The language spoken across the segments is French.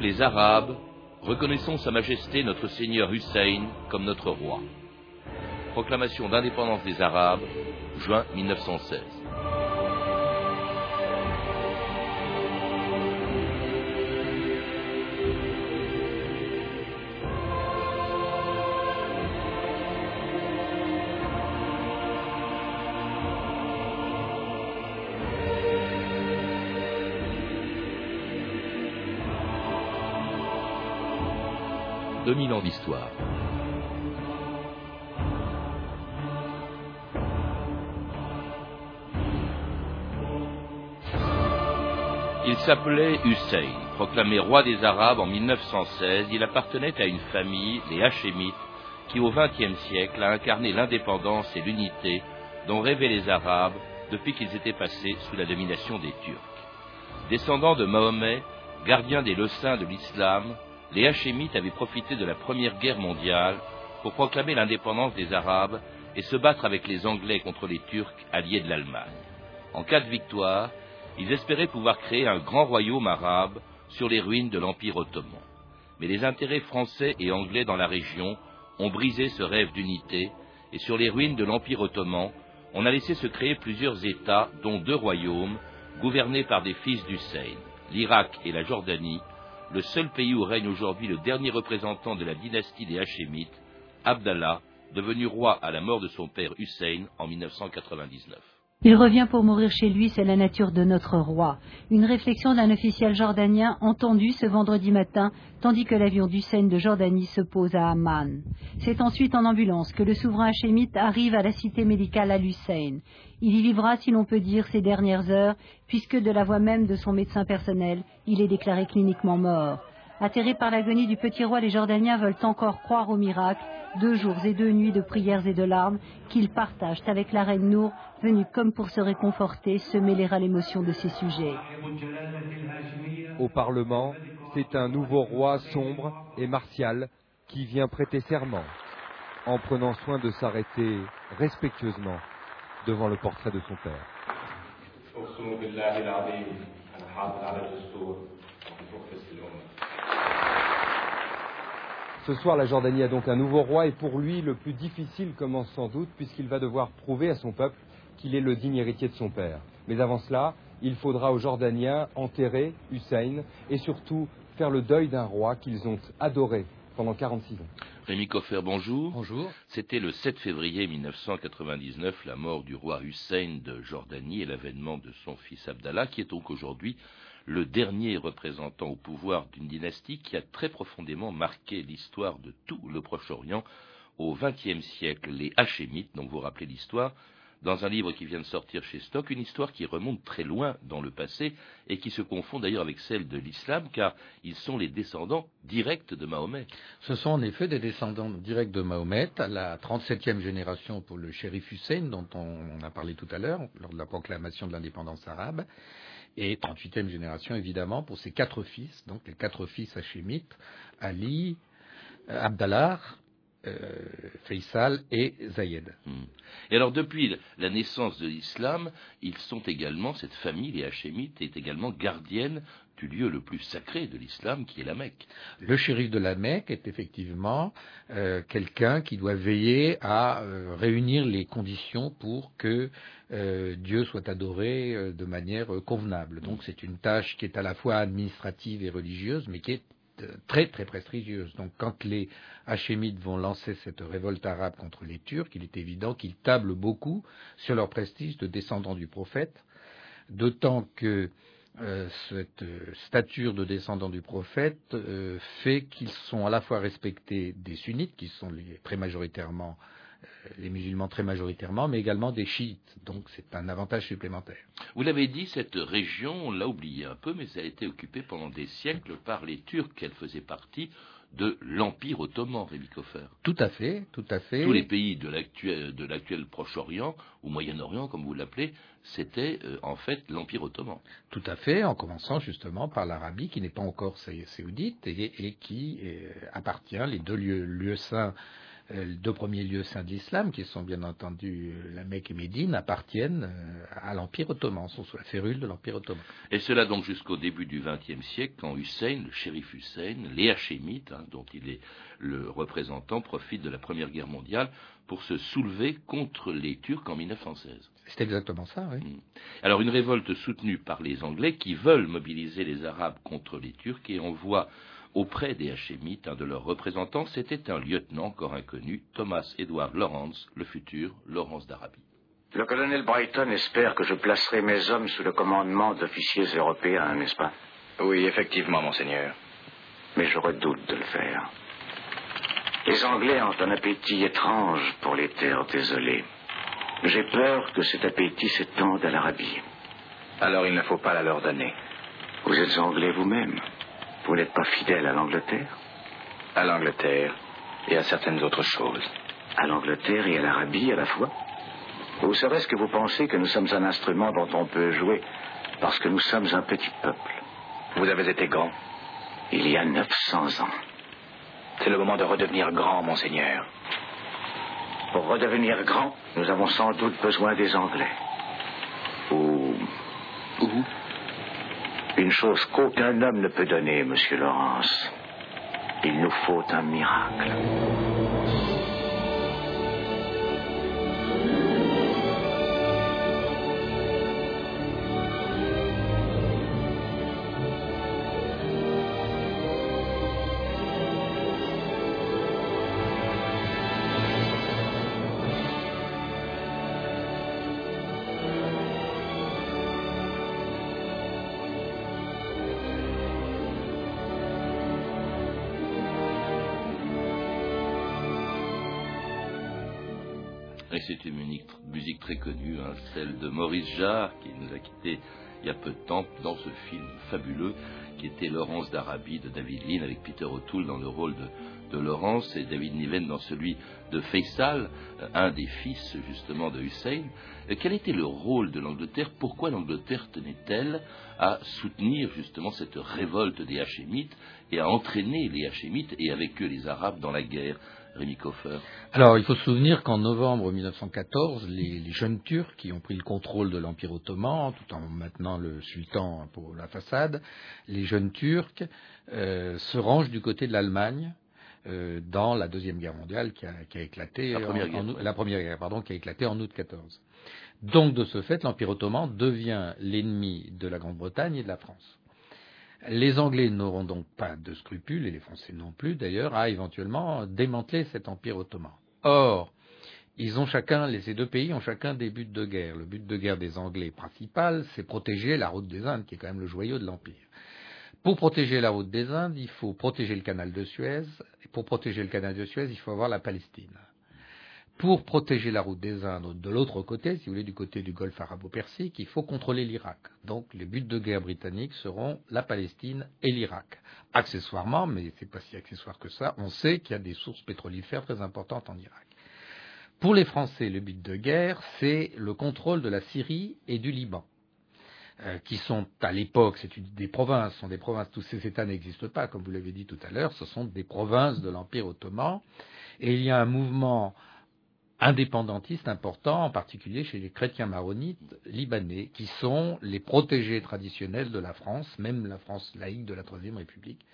Les Arabes, reconnaissons Sa Majesté notre Seigneur Hussein comme notre roi. Proclamation d'indépendance des Arabes, juin 1916. D'histoire. Il s'appelait Hussein, proclamé roi des Arabes en 1916. Il appartenait à une famille, les Hachémites, qui au XXe siècle a incarné l'indépendance et l'unité dont rêvaient les Arabes depuis qu'ils étaient passés sous la domination des Turcs. Descendants de Mahomet, gardiens des leucins de l'islam, les Hachémites avaient profité de la Première Guerre mondiale pour proclamer l'indépendance des Arabes et se battre avec les Anglais contre les Turcs alliés de l'Allemagne. En cas de victoire, ils espéraient pouvoir créer un grand royaume arabe sur les ruines de l'Empire ottoman. Mais les intérêts français et anglais dans la région ont brisé ce rêve d'unité, et sur les ruines de l'Empire ottoman, on a laissé se créer plusieurs États, dont deux royaumes, gouvernés par des fils d'Hussein, l'Irak et la Jordanie, le seul pays où règne aujourd'hui le dernier représentant de la dynastie des Hachémites, Abdallah, devenu roi à la mort de son père Hussein en 1999. Il revient pour mourir chez lui, c'est la nature de notre roi. Une réflexion d'un officiel jordanien entendu ce vendredi matin, tandis que l'avion d'Hussein de Jordanie se pose à Amman. C'est ensuite en ambulance que le souverain hachémite arrive à la cité médicale à Hussein. Il y vivra, si l'on peut dire, ses dernières heures, puisque de la voix même de son médecin personnel, il est déclaré cliniquement mort. Atterrés par l'agonie du petit roi, les Jordaniens veulent encore croire au miracle, deux jours et deux nuits de prières et de larmes qu'ils partagent avec la reine Nour, venue comme pour se réconforter, se mêler à l'émotion de ses sujets. Au Parlement, c'est un nouveau roi sombre et martial qui vient prêter serment, en prenant soin de s'arrêter respectueusement devant le portrait de son père. Ce soir, la Jordanie a donc un nouveau roi et pour lui, le plus difficile commence sans doute puisqu'il va devoir prouver à son peuple qu'il est le digne héritier de son père. Mais avant cela, il faudra aux Jordaniens enterrer Hussein et surtout faire le deuil d'un roi qu'ils ont adoré pendant 46 ans. Rémi Coffer, bonjour. Bonjour. C'était le 7 février 1999, la mort du roi Hussein de Jordanie et l'avènement de son fils Abdallah, qui est donc aujourd'hui le dernier représentant au pouvoir d'une dynastie qui a très profondément marqué l'histoire de tout le Proche-Orient au XXe siècle, les Hachémites, donc vous rappelez l'histoire, dans un livre qui vient de sortir chez Stock, une histoire qui remonte très loin dans le passé et qui se confond d'ailleurs avec celle de l'islam, car ils sont les descendants directs de Mahomet. Ce sont en effet des descendants directs de Mahomet, la 37e génération pour le shérif Hussein, dont on a parlé tout à l'heure, lors de la proclamation de l'indépendance arabe et 38e génération évidemment pour ses quatre fils, donc les quatre fils hachémites, Ali, euh, Abdallah, euh, Faisal et Zayed. Hmm. Et alors depuis la naissance de l'islam, ils sont également, cette famille, les Hachémites, est également gardienne du lieu le plus sacré de l'islam, qui est la Mecque. Le shérif de la Mecque est effectivement euh, quelqu'un qui doit veiller à réunir les conditions pour que euh, Dieu soit adoré euh, de manière euh, convenable. Donc c'est une tâche qui est à la fois administrative et religieuse, mais qui est très très prestigieuse. Donc quand les Hachémites vont lancer cette révolte arabe contre les Turcs, il est évident qu'ils tablent beaucoup sur leur prestige de descendants du prophète, d'autant que cette stature de descendants du prophète fait qu'ils sont à la fois respectés des sunnites, qui sont très majoritairement euh, les musulmans très majoritairement, mais également des chiites. Donc c'est un avantage supplémentaire. Vous l'avez dit, cette région, on l'a oublié un peu, mais elle a été occupée pendant des siècles par les Turcs. Elle faisait partie de l'Empire ottoman, Rémi Koffer. Tout à fait, tout à fait. Tous les pays de l'actuel Proche-Orient, ou Moyen-Orient, comme vous l'appelez, c'était euh, en fait l'Empire ottoman. Tout à fait, en commençant justement par l'Arabie, qui n'est pas encore saoudite et, qui euh, appartient, les deux lieux, lieux saints deux premiers lieux saints de l'islam, qui sont bien entendu la Mecque et Médine, appartiennent à l'Empire ottoman, sont sous la férule de l'Empire ottoman. Et cela donc jusqu'au début du XXe siècle, quand Hussein, le shérif Hussein, les Hachémites, hein, dont il est le représentant, profite de la Première Guerre mondiale pour se soulever contre les Turcs en 1916. C'est exactement ça, oui. Mm. Alors une révolte soutenue par les Anglais qui veulent mobiliser les Arabes contre les Turcs et envoient auprès des Hachémites un de leurs représentants, c'était un lieutenant encore inconnu, Thomas Edward Lawrence, le futur Lawrence d'Arabie. Le colonel Brighton espère que je placerai mes hommes sous le commandement d'officiers européens, n'est-ce pas? Oui, effectivement, monseigneur. Mais je redoute de le faire. Les Anglais ont un appétit étrange pour les terres désolées. J'ai peur que cet appétit s'étende à l'Arabie. Alors il ne faut pas la leur donner. Vous êtes Anglais vous-même. Vous n'êtes pas fidèle à l'Angleterre? À l'Angleterre et à certaines autres choses. À l'Angleterre et à l'Arabie à la fois? Vous savez ce que vous pensez que nous sommes un instrument dont on peut jouer parce que nous sommes un petit peuple Vous avez été grand Il y a 900 ans. C'est le moment de redevenir grand, monseigneur. Pour redevenir grand, nous avons sans doute besoin des Anglais. Ou. Ou Une chose qu'aucun homme ne peut donner, monsieur Laurence. Il nous faut un miracle. C'est une musique, très connue, hein, celle de Maurice Jarre, qui nous a quittés il y a peu de temps dans ce film fabuleux qui était Laurence d'Arabie de David Lean avec Peter O'Toole dans le rôle de, de Laurence et David Niven dans celui de Faisal, euh, un des fils justement de Hussein. Euh, Quel était le rôle de l'Angleterre? Pourquoi l'Angleterre tenait-elle à soutenir justement cette révolte des Hachémites et à entraîner les Hachémites et avec eux les Arabes dans la guerre? Rémi Koffer Alors, il faut se souvenir qu'en novembre 1914, les, les, jeunes Turcs qui ont pris le contrôle de l'Empire ottoman, tout en maintenant le sultan pour la façade, les jeunes Turcs euh, se rangent du côté de l'Allemagne euh, dans la deuxième guerre mondiale qui a, qui a éclaté la première, en, guerre. En, la première guerre, pardon, qui a éclaté en août 14. Donc, de ce fait, l'Empire ottoman devient l'ennemi de la Grande-Bretagne et de la France. Les Anglais n'auront donc pas de scrupules, et les Français non plus d'ailleurs, à éventuellement démanteler cet empire ottoman. Or, ils ont chacun, les, ces deux pays ont chacun des buts de guerre. Le but de guerre des Anglais principal, c'est protéger la route des Indes, qui est quand même le joyau de l'empire. Pour protéger la route des Indes, il faut protéger le canal de Suez, et pour protéger le canal de Suez, il faut avoir la Palestine. Pour protéger la route des Indes de l'autre côté, si vous voulez, du côté du golfe arabo-persique, il faut contrôler l'Irak. Donc les buts de guerre britanniques seront la Palestine et l'Irak. Accessoirement, mais c'est pas si accessoire que ça, on sait qu'il y a des sources pétrolifères très importantes en Irak. Pour les Français, le but de guerre, c'est le contrôle de la Syrie et du Liban. Euh, qui sont à l'époque, c'est des provinces, sont des provinces, tous ces États n'existent pas, comme vous l'avez dit tout à l'heure, ce sont des provinces de l'Empire ottoman, et il y a un mouvement indépendantistes importants, en particulier chez les chrétiens maronites libanais, qui sont les protégés traditionnels de la France, même la France laïque de la Troisième République.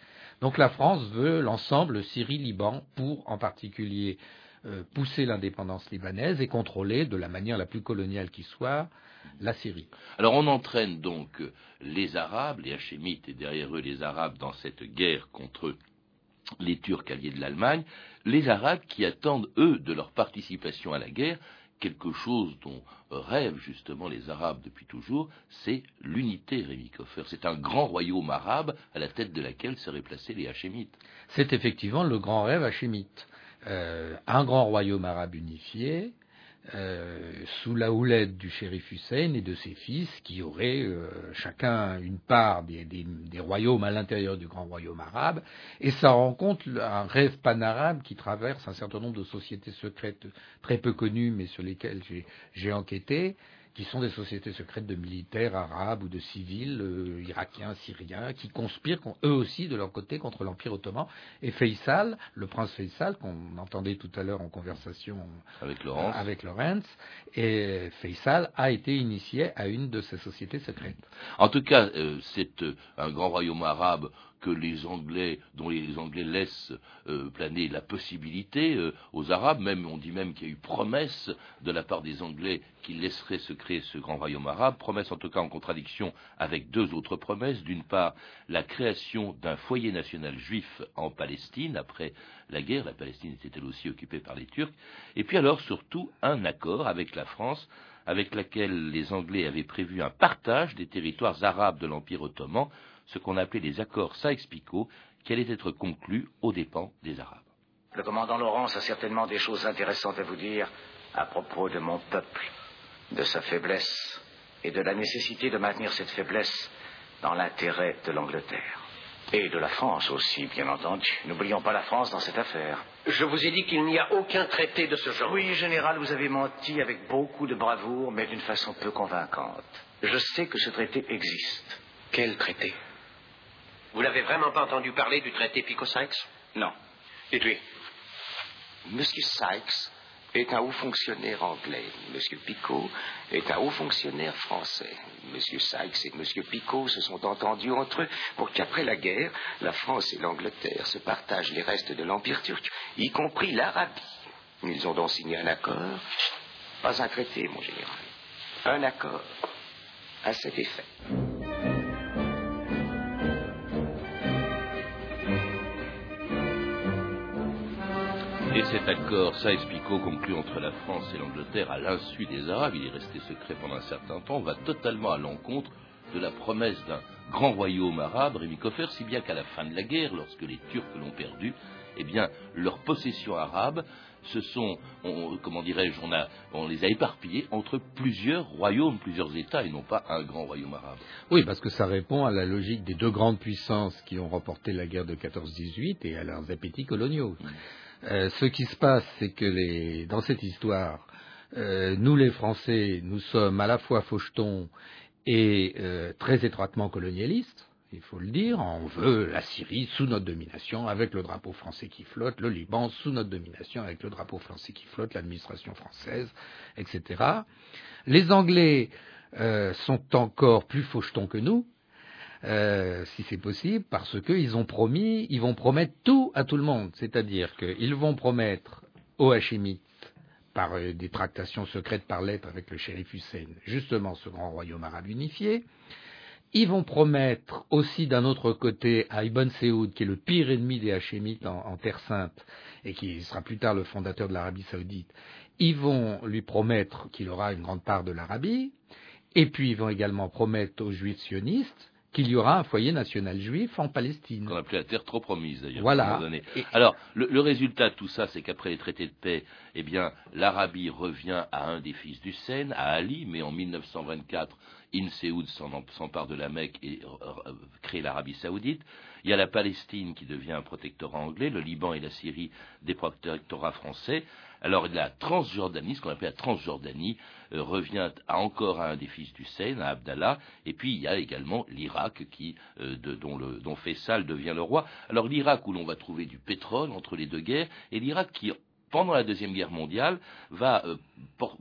Donc la France veut l'ensemble Syrie-Liban pour, en particulier, euh, pousser l'indépendance libanaise et contrôler, de la manière la plus coloniale qui soit, la Syrie. Alors on entraîne donc les Arabes, les Hachémites et derrière eux les Arabes dans cette guerre contre les Turcs alliés de l'Allemagne, les Arabes qui attendent, eux, de leur participation à la guerre, quelque chose dont rêvent justement les Arabes depuis toujours, c'est l'unité, Rémi Koffer. C'est un grand royaume arabe à la tête de laquelle seraient placés les Hachémites. C'est effectivement le grand rêve hachémite. Euh, un grand royaume arabe unifié, euh, sous la houlette du shérif Hussein et de ses fils, qui auraient euh, chacun une part des, des, des royaumes à l'intérieur du grand royaume arabe, et ça rencontre un rêve panarabe qui traverse un certain nombre de sociétés secrètes très peu connues, mais sur lesquelles j'ai enquêté, qui sont des sociétés secrètes de militaires arabes ou de civils euh, irakiens, syriens, qui conspirent eux aussi de leur côté contre l'Empire ottoman. Et Faisal, le prince Faisal, qu'on entendait tout à l'heure en conversation avec Laurence, avec Lorenz, et Faisal a été initié à une de ces sociétés secrètes. En tout cas, euh, c'est euh, un grand royaume arabe que les Anglais, dont les Anglais laissent euh, planer la possibilité euh, aux Arabes, même on dit même qu'il y a eu promesse de la part des Anglais qu'ils laisseraient se créer ce grand royaume arabe, promesse en tout cas en contradiction avec deux autres promesses. D'une part, la création d'un foyer national juif en Palestine après la guerre, la Palestine était elle aussi occupée par les Turcs, et puis alors surtout un accord avec la France avec laquelle les Anglais avaient prévu un partage des territoires arabes de l'Empire ottoman ce qu'on appelait les accords Saïx-Picot, qui allaient être conclus aux dépens des Arabes. Le commandant Laurence a certainement des choses intéressantes à vous dire à propos de mon peuple, de sa faiblesse et de la nécessité de maintenir cette faiblesse dans l'intérêt de l'Angleterre. Et de la France aussi, bien entendu. N'oublions pas la France dans cette affaire. Je vous ai dit qu'il n'y a aucun traité de ce genre. Oui, général, vous avez menti avec beaucoup de bravoure, mais d'une façon peu convaincante. Je sais que ce traité existe. Quel traité? Vous n'avez vraiment pas entendu parler du traité Picot-Sykes Non. Dites-lui. Monsieur Sykes est un haut fonctionnaire anglais. Monsieur Picot est un haut fonctionnaire français. Monsieur Sykes et Monsieur Picot se sont entendus entre eux pour qu'après la guerre, la France et l'Angleterre se partagent les restes de l'Empire turc, y compris l'Arabie. Ils ont donc signé un accord. Pas un traité, mon général. Un accord à cet effet. Cet accord Saïs-Picot conclu entre la France et l'Angleterre à l'insu des Arabes, il est resté secret pendant un certain temps, va totalement à l'encontre de la promesse d'un grand royaume arabe, Rémi Koffer, si bien qu'à la fin de la guerre, lorsque les Turcs l'ont perdu, eh bien, leurs possessions arabes ce sont, comment dirais-je, on, on les a éparpillés entre plusieurs royaumes, plusieurs États, et non pas un grand royaume arabe. Oui, parce que ça répond à la logique des deux grandes puissances qui ont remporté la guerre de 14-18 et à leurs appétits coloniaux. Euh, ce qui se passe, c'est que dans cette histoire, euh, nous les Français, nous sommes à la fois fauchetons et euh, très étroitement colonialistes, il faut le dire. On veut la Syrie sous notre domination, avec le drapeau français qui flotte, le Liban sous notre domination, avec le drapeau français qui flotte, l'administration française, etc. Les Anglais sont encore plus fauchetons que nous, euh, si c'est possible, parce qu'ils ont promis, ils vont promettre tout à tout le monde. C'est-à-dire qu'ils vont promettre aux Hachémites, par euh, des tractations secrètes par lettre avec le shérif Hussein, justement ce grand royaume arabe unifié. Ils vont promettre aussi d'un autre côté à Ibn Saoud, qui est le pire ennemi des Hachémites en, Terre Sainte, et qui sera plus tard le fondateur de l'Arabie Saoudite, ils vont lui promettre qu'il aura une grande part de l'Arabie, et puis ils vont également promettre aux Juifs sionistes qu'il y aura un foyer national juif en Palestine. Qu'on appelait la terre trop promise d'ailleurs. Voilà. Alors, le, résultat de tout ça, c'est qu'après les traités de paix, eh bien, l'Arabie revient à un des fils du Seine, à Ali, mais en 1924, Ibn Saoud s'empare de la Mecque et crée l'Arabie saoudite. Il y a la Palestine qui devient un protectorat anglais, le Liban et la Syrie des protectorats français. Alors la Transjordanie, ce qu'on appelle la Transjordanie, euh, revient encore à un des fils du Seine, à Abdallah, et puis il y a également l'Irak qui, euh, dont, le, devient le roi. Alors l'Irak où l'on va trouver du pétrole entre les deux guerres, et l'Irak qui pendant la Deuxième Guerre mondiale, va euh,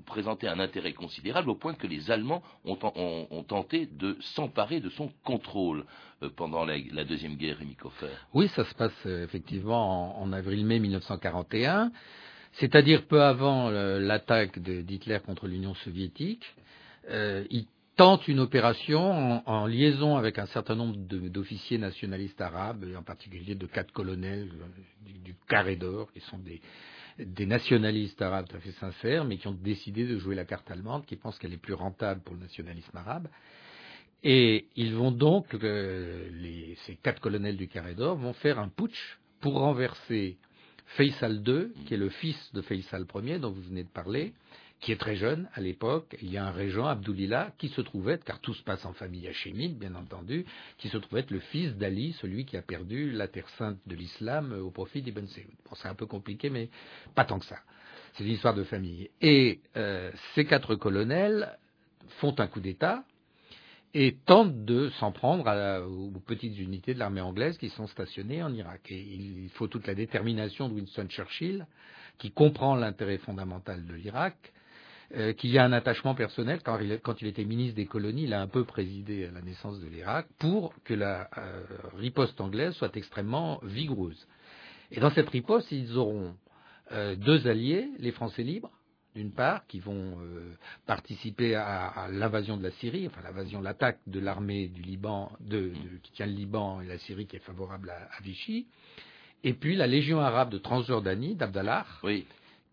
présenter un intérêt considérable au point que les Allemands ont, tenté de s'emparer de son contrôle pendant la, Deuxième Guerre, Rémi Oui, ça se passe effectivement en, en avril-mai 1941 c'est-à-dire peu avant euh, l'attaque d'Hitler contre l'Union soviétique, euh, il tente une opération en, liaison avec un certain nombre d'officiers nationalistes arabes, en particulier de quatre colonels euh, du, Carré d'Or, qui sont des, nationalistes arabes tout à fait sincères, mais qui ont décidé de jouer la carte allemande, qui pensent qu'elle est plus rentable pour le nationalisme arabe. Et ils vont donc, ces quatre colonels du Carré d'Or vont faire un putsch pour renverser Faisal II, qui est le fils de Faisal Ier, dont vous venez de parler, qui est très jeune à l'époque. Il y a un régent, Abdulillah, qui se trouvait car tout se passe en famille hachémite, bien entendu, qui se trouvait être le fils d'Ali, celui qui a perdu la terre sainte de l'islam au profit d'Ibn Saoud. Bon, c'est un peu compliqué, mais pas tant que ça. C'est une histoire de famille. Et euh, ces quatre colonels font un coup d'État et tentent de s'en prendre aux petites unités de l'armée anglaise qui sont stationnées en Irak. Et il faut toute la détermination de Winston Churchill, qui comprend l'intérêt fondamental de l'Irak, euh, qu'il y a un attachement personnel. Quand il, quand il, était ministre des colonies, il a un peu présidé à la naissance de l'Irak pour que la euh, riposte anglaise soit extrêmement vigoureuse. Et dans cette riposte, ils auront euh, deux alliés, les Français libres, d'une part, qui vont euh, participer à, l'invasion de la Syrie, enfin l'invasion, l'attaque de l'armée du Liban, de, qui tient le Liban et la Syrie qui est favorable à, Vichy, et puis la Légion arabe de Transjordanie, d'Abdallah,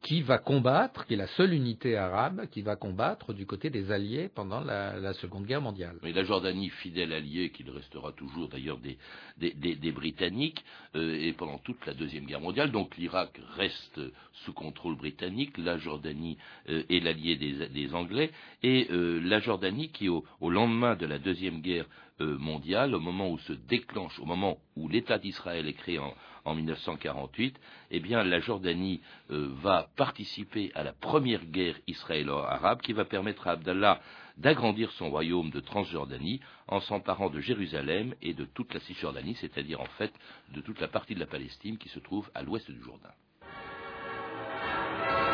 qui va combattre, qui est la seule unité arabe qui va combattre du côté des Alliés pendant la, Seconde Guerre mondiale. Mais la Jordanie, fidèle allié, qu'il restera toujours d'ailleurs des, des, Britanniques, euh, et pendant toute la Deuxième Guerre mondiale, donc l'Irak reste sous contrôle britannique, la Jordanie euh, est l'allié des, Anglais, et euh, la Jordanie qui, au, au, lendemain de la Deuxième Guerre mondiale, au moment où se déclenche, au moment où l'État d'Israël est créé en, en 1948, eh la Jordanie euh, va participer à la première guerre israélo-arabe qui va permettre à Abdallah d'agrandir son royaume de Transjordanie en s'emparant de Jérusalem et de toute la Cisjordanie, c'est-à-dire en fait de toute la partie de la Palestine qui se trouve à l'ouest du Jourdain.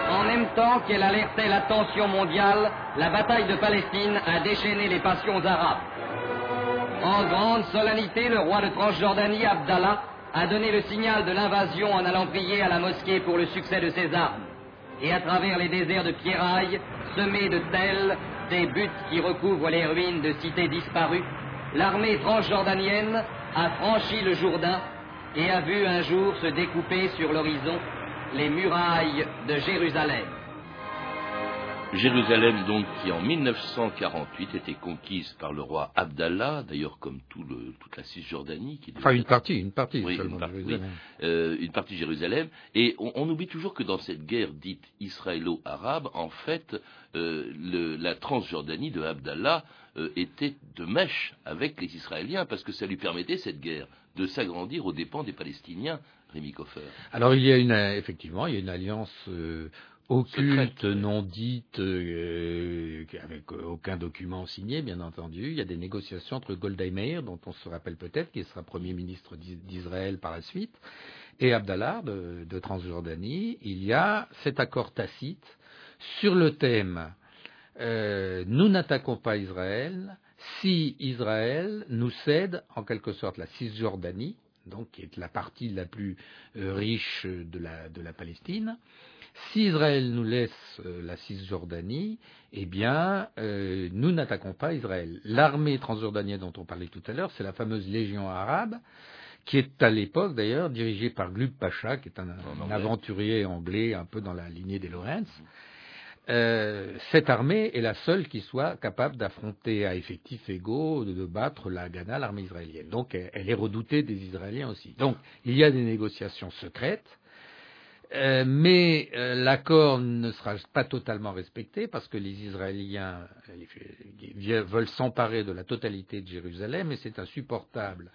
En même temps qu'elle alertait l'attention mondiale, la bataille de Palestine a déchaîné les passions arabes. En grande solennité, le roi de Transjordanie, Abdallah, a donné le signal de l'invasion en allant prier à la mosquée pour le succès de ses armes. Et à travers les déserts de pierrailles, semés de tels, des buttes qui recouvrent les ruines de cités disparues, l'armée transjordanienne a franchi le Jourdain et a vu un jour se découper sur l'horizon les murailles de Jérusalem. Jérusalem, donc, qui en 1948 était conquise par le roi Abdallah, d'ailleurs comme tout le, toute la Cisjordanie. Qui enfin, une partie, une partie seulement une, Jérusalem. Euh, une partie Jérusalem. Et on, oublie toujours que dans cette guerre dite israélo-arabe, en fait, euh, le, la Transjordanie de Abdallah euh, était de mèche avec les Israéliens, parce que ça lui permettait, cette guerre, de s'agrandir aux dépens des Palestiniens. Rémi Koffer. Alors il y a une, effectivement, il y a une alliance occulte, non dite, euh, avec aucun document signé, bien entendu. Il y a des négociations entre Golda Meir, dont on se rappelle peut-être, qui sera Premier ministre d'Israël par la suite, et Abdallah de, Transjordanie. Il y a cet accord tacite sur le thème euh, nous n'attaquons pas Israël si Israël nous cède en quelque sorte la Cisjordanie, donc qui est la partie la plus euh, riche de la Palestine, si Israël nous laisse euh, la Cisjordanie, eh bien, euh, nous n'attaquons pas Israël. L'armée transjordanienne dont on parlait tout à l'heure, c'est la fameuse Légion arabe, qui est à l'époque d'ailleurs dirigée par Glub Pacha, qui est un, aventurier anglais un peu dans la lignée des Lawrence. Euh, cette armée est la seule qui soit capable d'affronter à effectifs égaux, de, battre la Ghana, l'armée israélienne. Donc elle, est redoutée des Israéliens aussi. Donc il y a des négociations secrètes euh, mais euh, l'accord ne sera pas totalement respecté parce que les Israéliens veulent s'emparer de la totalité de Jérusalem et c'est insupportable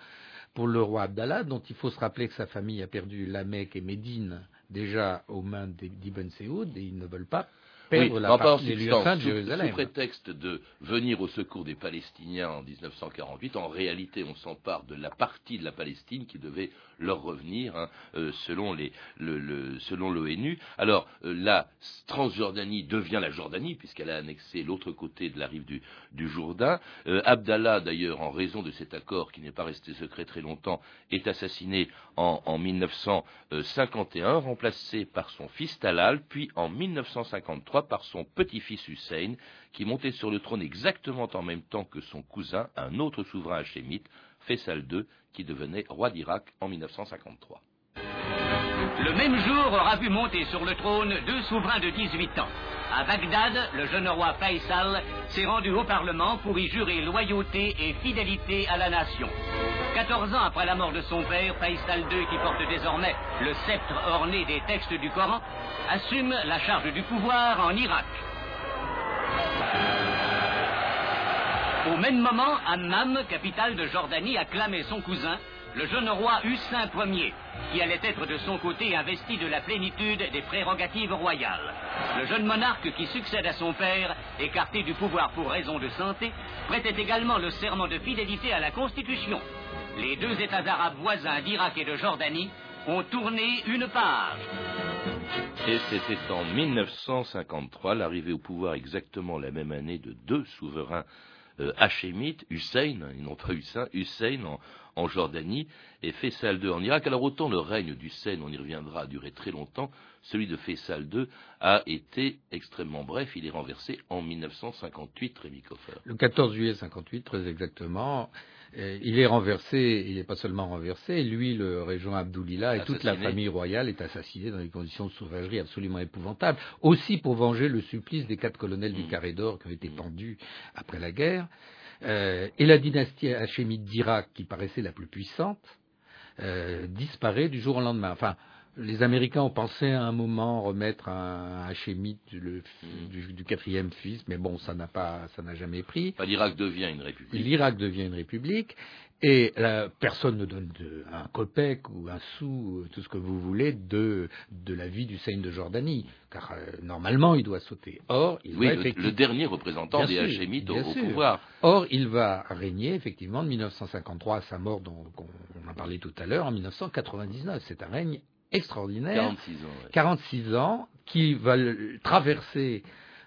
pour le roi Abdallah, dont il faut se rappeler que sa famille a perdu la Mecque et Médine déjà aux mains d'Ibn Saoud et ils ne veulent pas oui, la partie de Jérusalem. Sous prétexte de venir au secours des Palestiniens en 1948, en réalité, on s'empare de la partie de la Palestine qui devait leur revenir, hein, euh, selon l'ONU. Alors, euh, la Transjordanie devient la Jordanie, puisqu'elle a annexé l'autre côté de la rive du, du Jourdain. Euh, Abdallah, d'ailleurs, en raison de cet accord qui n'est pas resté secret très longtemps, est assassiné en, en 1951, remplacé par son fils Talal, puis en 1953 par son petit-fils Hussein, qui montait sur le trône exactement en même temps que son cousin, un autre souverain hachémite, Faisal II, qui devenait roi d'Irak en 1953. Le même jour aura vu monter sur le trône deux souverains de 18 ans. À Bagdad, le jeune roi Faisal s'est rendu au Parlement pour y jurer loyauté et fidélité à la nation. 14 ans après la mort de son père, Faisal II, qui porte désormais le sceptre orné des textes du Coran, assume la charge du pouvoir en Irak. Au même moment, Hammam, capitale de Jordanie, acclamait son cousin le jeune roi Hussein Ier, qui allait être de son côté investi de la plénitude des prérogatives royales. Le jeune monarque qui succède à son père, écarté du pouvoir pour raison de santé, prêtait également le serment de fidélité à la Constitution. Les deux États arabes voisins d'Irak et de Jordanie ont tourné une page. Et c'était en 1953 l'arrivée au pouvoir exactement la même année de deux souverains euh, hachémites, Hussein, ils n'ont pas Hussein, Hussein en, Jordanie et Faisal II en Irak. Alors autant le règne d'Hussein, on y reviendra, a duré très longtemps, celui de Faisal II a été extrêmement bref, il est renversé en 1958, Rémi Koffer. Le 14 juillet 58, très exactement. Euh, il est renversé, il n'est pas seulement renversé, lui, le régent Abdoulila et toute la famille royale est assassinée dans des conditions de sauvagerie absolument épouvantables, aussi pour venger le supplice des quatre colonels du mm. Carré d'Or qui ont été mm. pendus après la guerre. Euh, et la dynastie hachémite d'Irak, qui paraissait la plus puissante, euh, disparaît du jour au lendemain. Enfin, les Américains ont pensé à un moment remettre un hachémite du, du, quatrième fils, mais bon, ça n'a pas, ça n'a jamais pris. L'Irak devient une république. L'Irak devient une république, et personne ne donne un copec ou un sou, tout ce que vous voulez, de, de la vie du Seigne de Jordanie, car euh, normalement il doit sauter. Or, il oui, le, dernier représentant des Hachémites au, pouvoir. Or, il va régner effectivement de 1953 à sa mort, dont on en parlait tout à l'heure, en 1999. C'est un règne extraordinaire. 46 ans. 46 ans, qui va traverser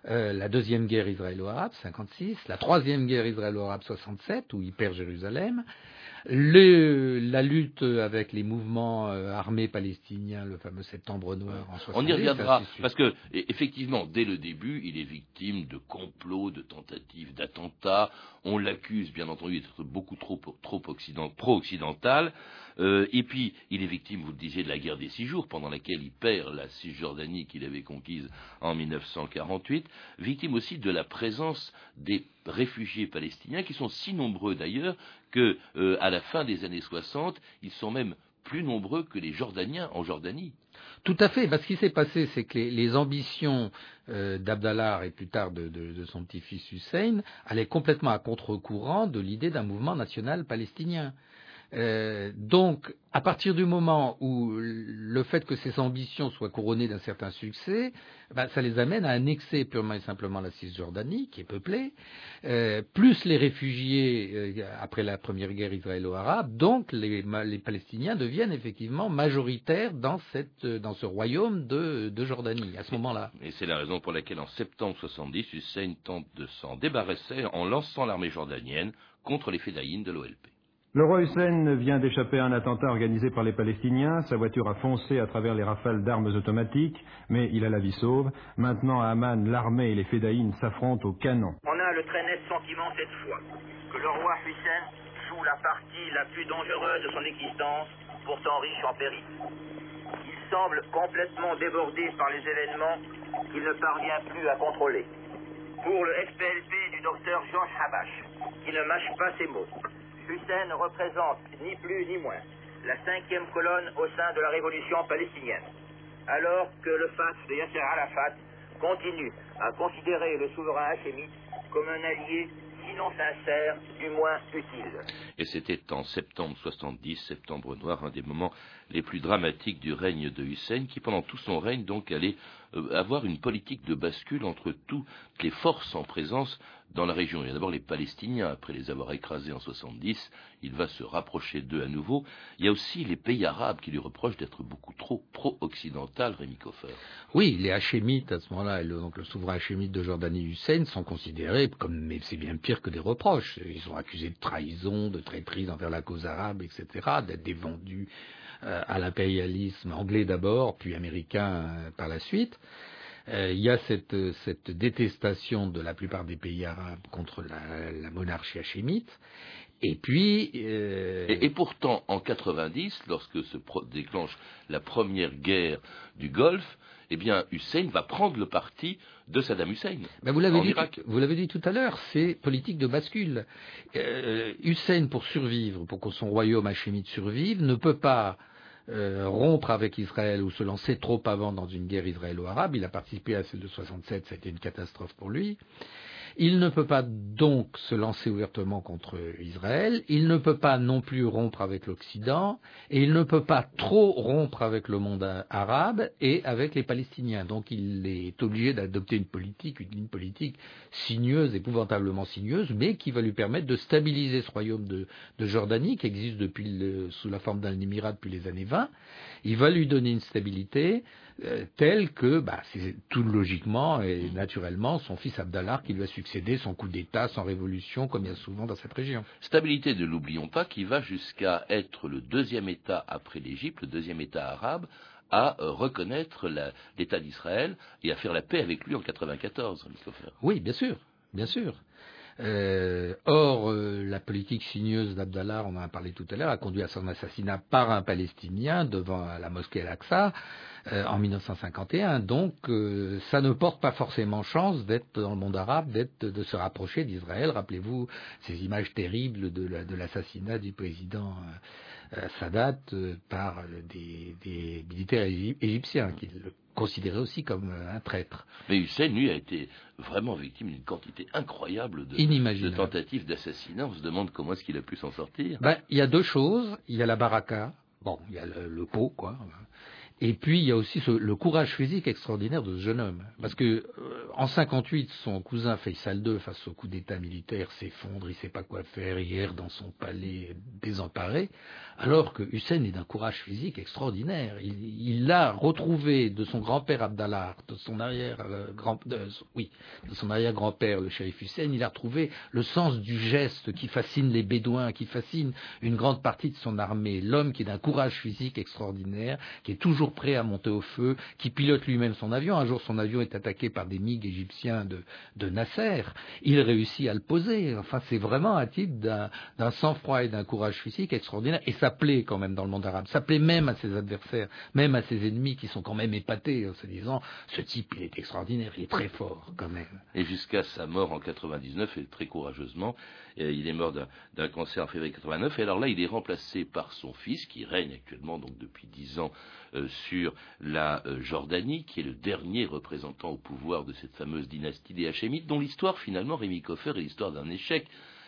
euh, la deuxième guerre israélo-arabe, 56, la troisième guerre israélo-arabe, 67, où il perd Jérusalem, le, la lutte avec les mouvements euh, armés palestiniens, le fameux Septembre Noir en 70. On y reviendra, parce que effectivement, dès le début, il est victime de complots, de tentatives d'attentats. On l'accuse, bien entendu, d'être beaucoup trop, trop pro-occidental. Euh, et puis, il est victime, vous le disiez, de la guerre des six jours, pendant laquelle il perd la Cisjordanie qu'il avait conquise en 1948. Victime aussi de la présence des réfugiés palestiniens, qui sont si nombreux d'ailleurs que, euh, la fin des années 60, ils sont même plus nombreux que les Jordaniens en Jordanie. Tout à fait. Ce qui s'est passé, c'est que les, ambitions euh, d'Abdallah et plus tard de, de son petit-fils Hussein allaient complètement à contre-courant de l'idée d'un mouvement national palestinien. Euh, donc, à partir du moment où le fait que ces ambitions soient couronnées d'un certain succès, ben, ça les amène à annexer purement et simplement la Cisjordanie, qui est peuplée, euh, plus les réfugiés euh, après la première guerre israélo-arabe. Donc, les, les, Palestiniens deviennent effectivement majoritaires dans, cette, dans ce royaume de, de Jordanie, à ce moment-là. Et c'est la raison pour laquelle, en septembre 70, Hussein tente de s'en débarrasser en lançant l'armée jordanienne contre les fédayines de l'OLP. Le roi Hussein vient d'échapper à un attentat organisé par les Palestiniens. Sa voiture a foncé à travers les rafales d'armes automatiques, mais il a la vie sauve. Maintenant, à Amman, l'armée et les fédayines s'affrontent au canon. On a le très net sentiment cette fois que le roi Hussein joue la partie la plus dangereuse de son existence, pourtant riche en péril. Il semble complètement débordé par les événements qu'il ne parvient plus à contrôler. Pour le FPLP du docteur Georges Habash, qui ne mâche pas ses mots, Hussein représente ni plus ni moins la cinquième colonne au sein de la révolution palestinienne, alors que le FAT de Yasser Arafat continue à considérer le souverain hachémite comme un allié sinon sincère, du moins utile. Et c'était en septembre 70, septembre noir, un des moments les plus dramatiques du règne de Hussein, qui pendant tout son règne donc allait avoir une politique de bascule entre toutes les forces en présence dans la région. Il y a d'abord les Palestiniens, après les avoir écrasés en 70, il va se rapprocher d'eux à nouveau. Il y a aussi les pays arabes qui lui reprochent d'être beaucoup trop pro-occidental, Rémi Koffer. Oui, les Hachémites, à ce moment-là, donc le souverain Hachémite de Jordanie Hussein, sont considérés comme, mais c'est bien pire que des reproches. Ils sont accusés de trahison, de traîtrise envers la cause arabe, etc., d'être euh, à l'impérialisme anglais d'abord, puis américain euh, par la suite. Euh, il y a cette, cette, détestation de la plupart des pays arabes contre la, monarchie hachémite. Et puis. Euh... Et, pourtant, en 90, lorsque se déclenche la première guerre du Golfe, eh bien, Hussein va prendre le parti de Saddam Hussein. Ben vous l'avez dit, vous l'avez dit tout à l'heure, c'est politique de bascule. Euh, Hussein, pour survivre, pour que son royaume hachémite survive, ne peut pas euh, rompre avec Israël ou se lancer trop avant dans une guerre israélo-arabe. Il a participé à celle de 67, ça a été une catastrophe pour lui. Il ne peut pas donc se lancer ouvertement contre Israël, il ne peut pas non plus rompre avec l'Occident, et il ne peut pas trop rompre avec le monde arabe et avec les Palestiniens. Donc il est obligé d'adopter une politique, une ligne politique sinueuse, épouvantablement sinueuse, mais qui va lui permettre de stabiliser ce royaume de, Jordanie, qui existe sous la forme d'un émirat depuis les années 20. Il va lui donner une stabilité euh, telle que, bah, c'est tout logiquement et naturellement son fils Abdallah qui lui a succédé, son coup d'État, sans révolution, comme il y a souvent dans cette région. Stabilité, ne l'oublions pas, qui va jusqu'à être le deuxième État après l'Égypte, le deuxième État arabe, à euh, reconnaître l'État d'Israël et à faire la paix avec lui en 1994. Oui, bien sûr, bien sûr. Euh, or, euh, la politique sinueuse d'Abdallah, on en a parlé tout à l'heure, a conduit à son assassinat par un Palestinien devant la mosquée Al-Aqsa en 1951. Donc, ça ne porte pas forcément chance d'être dans le monde arabe, d'être, de se rapprocher d'Israël. Rappelez-vous ces images terribles de l'assassinat du président Sadat euh, par des, militaires égyptiens qui le considéraient aussi comme euh, un traître. Mais Hussein, lui, a été vraiment victime d'une quantité incroyable de, tentatives d'assassinat. On se demande comment est-ce qu'il a pu s'en sortir. Ben, il y a deux choses. Il y a la baraka, bon, il y a le, le pot, quoi. Et puis il y a aussi le courage physique extraordinaire de ce jeune homme, parce que euh, en 58, son cousin Faisal II, face au coup d'État militaire, s'effondre, il ne sait pas quoi faire, il erre dans son palais désemparé, alors que Hussein est d'un courage physique extraordinaire. Il l'a retrouvé de son grand-père Abdallah, de son arrière euh, oui, de son arrière grand-père le shérif Hussein, il a retrouvé le sens du geste qui fascine les Bédouins, qui fascine une grande partie de son armée. L'homme qui est d'un courage physique extraordinaire, qui est toujours prêt à monter au feu, qui pilote lui-même son avion. Un jour, son avion est attaqué par des MiG égyptiens de, de Nasser. Il réussit à le poser. Enfin, c'est vraiment un type d'un sang-froid et d'un courage physique extraordinaire. Et ça plaît quand même dans le monde arabe. Ça plaît même à ses adversaires, même à ses ennemis qui sont quand même épatés en se disant ce type, il est extraordinaire, il est très fort quand même. Et jusqu'à sa mort en 99, et très courageusement, il est mort d'un cancer en février 89. Et alors là, il est remplacé par son fils, qui règne actuellement donc depuis dix ans euh, sur la euh, Jordanie, qui est le dernier représentant au pouvoir de cette fameuse dynastie des Hachémites, dont l'histoire finalement, Rémi Koffer, est l'histoire d'un échec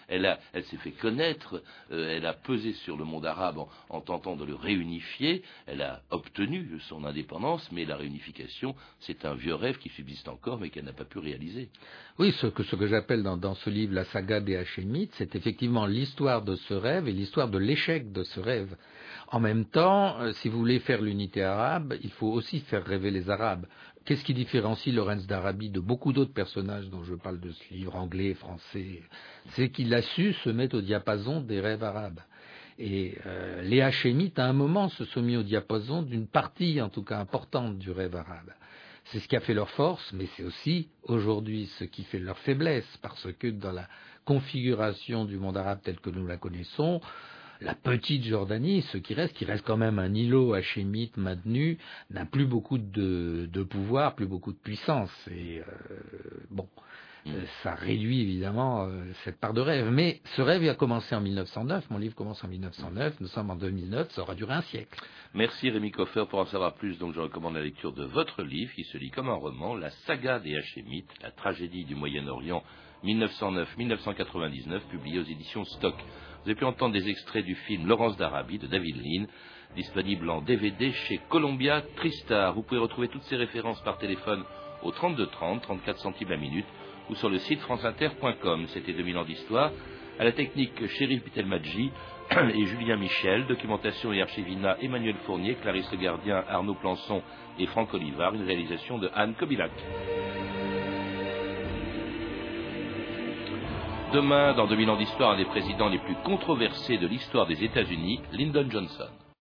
elle, s'est fait connaître, euh, elle a pesé sur le monde arabe en, tentant de le réunifier, elle a obtenu son indépendance, mais la réunification, c'est un vieux rêve qui subsiste encore, mais qu'elle n'a pas pu réaliser. Oui, ce que, j'appelle dans, ce livre la saga des Hachémites, c'est effectivement l'histoire de ce rêve et l'histoire de l'échec de ce rêve. En même temps, euh, si vous voulez faire l'unité arabe, il faut aussi faire rêver les Arabes. Qu'est-ce qui différencie Lorenz d'Arabie de beaucoup d'autres personnages dont je parle de ce livre anglais, français? C'est qu'il a su se mettre au diapason des rêves arabes. Et euh, les Hachémites, à un moment, se sont mis au diapason d'une partie, en tout cas importante, du rêve arabe. C'est ce qui a fait leur force, mais c'est aussi aujourd'hui ce qui fait leur faiblesse, parce que dans la configuration du monde arabe tel que nous la connaissons, la petite Jordanie, ce qui reste, qui reste quand même un îlot hachémite maintenu, n'a plus beaucoup de, pouvoir, plus beaucoup de puissance. Et euh, bon, mm. euh, ça réduit évidemment euh, cette part de rêve. Mais ce rêve a commencé en 1909, mon livre commence en 1909, nous sommes en 2009, ça aura duré un siècle. Merci Rémi Koffer. Pour en savoir plus, donc je recommande la lecture de votre livre qui se lit comme un roman, La saga des Hachémites, la tragédie du Moyen-Orient 1909-1999, publié aux éditions Stock. Vous avez pu entendre des extraits du film Laurence d'Arabie de David Lean, disponible en DVD chez Columbia Tristar. Vous pouvez retrouver toutes ces références par téléphone au 32 30, 34 centimes la minute, ou sur le site franceinter.com. C'était 2000 ans d'histoire. À la technique, Chérif Pitelmadji et Julien Michel. Documentation et archivina, Emmanuel Fournier, Clarisse Le Gardien, Arnaud Plançon et Franck Olivard. Une réalisation de Anne Kobilac. Demain, dans 2000 ans d'histoire, un des présidents les plus controversés de l'histoire des États-Unis, Lyndon Johnson.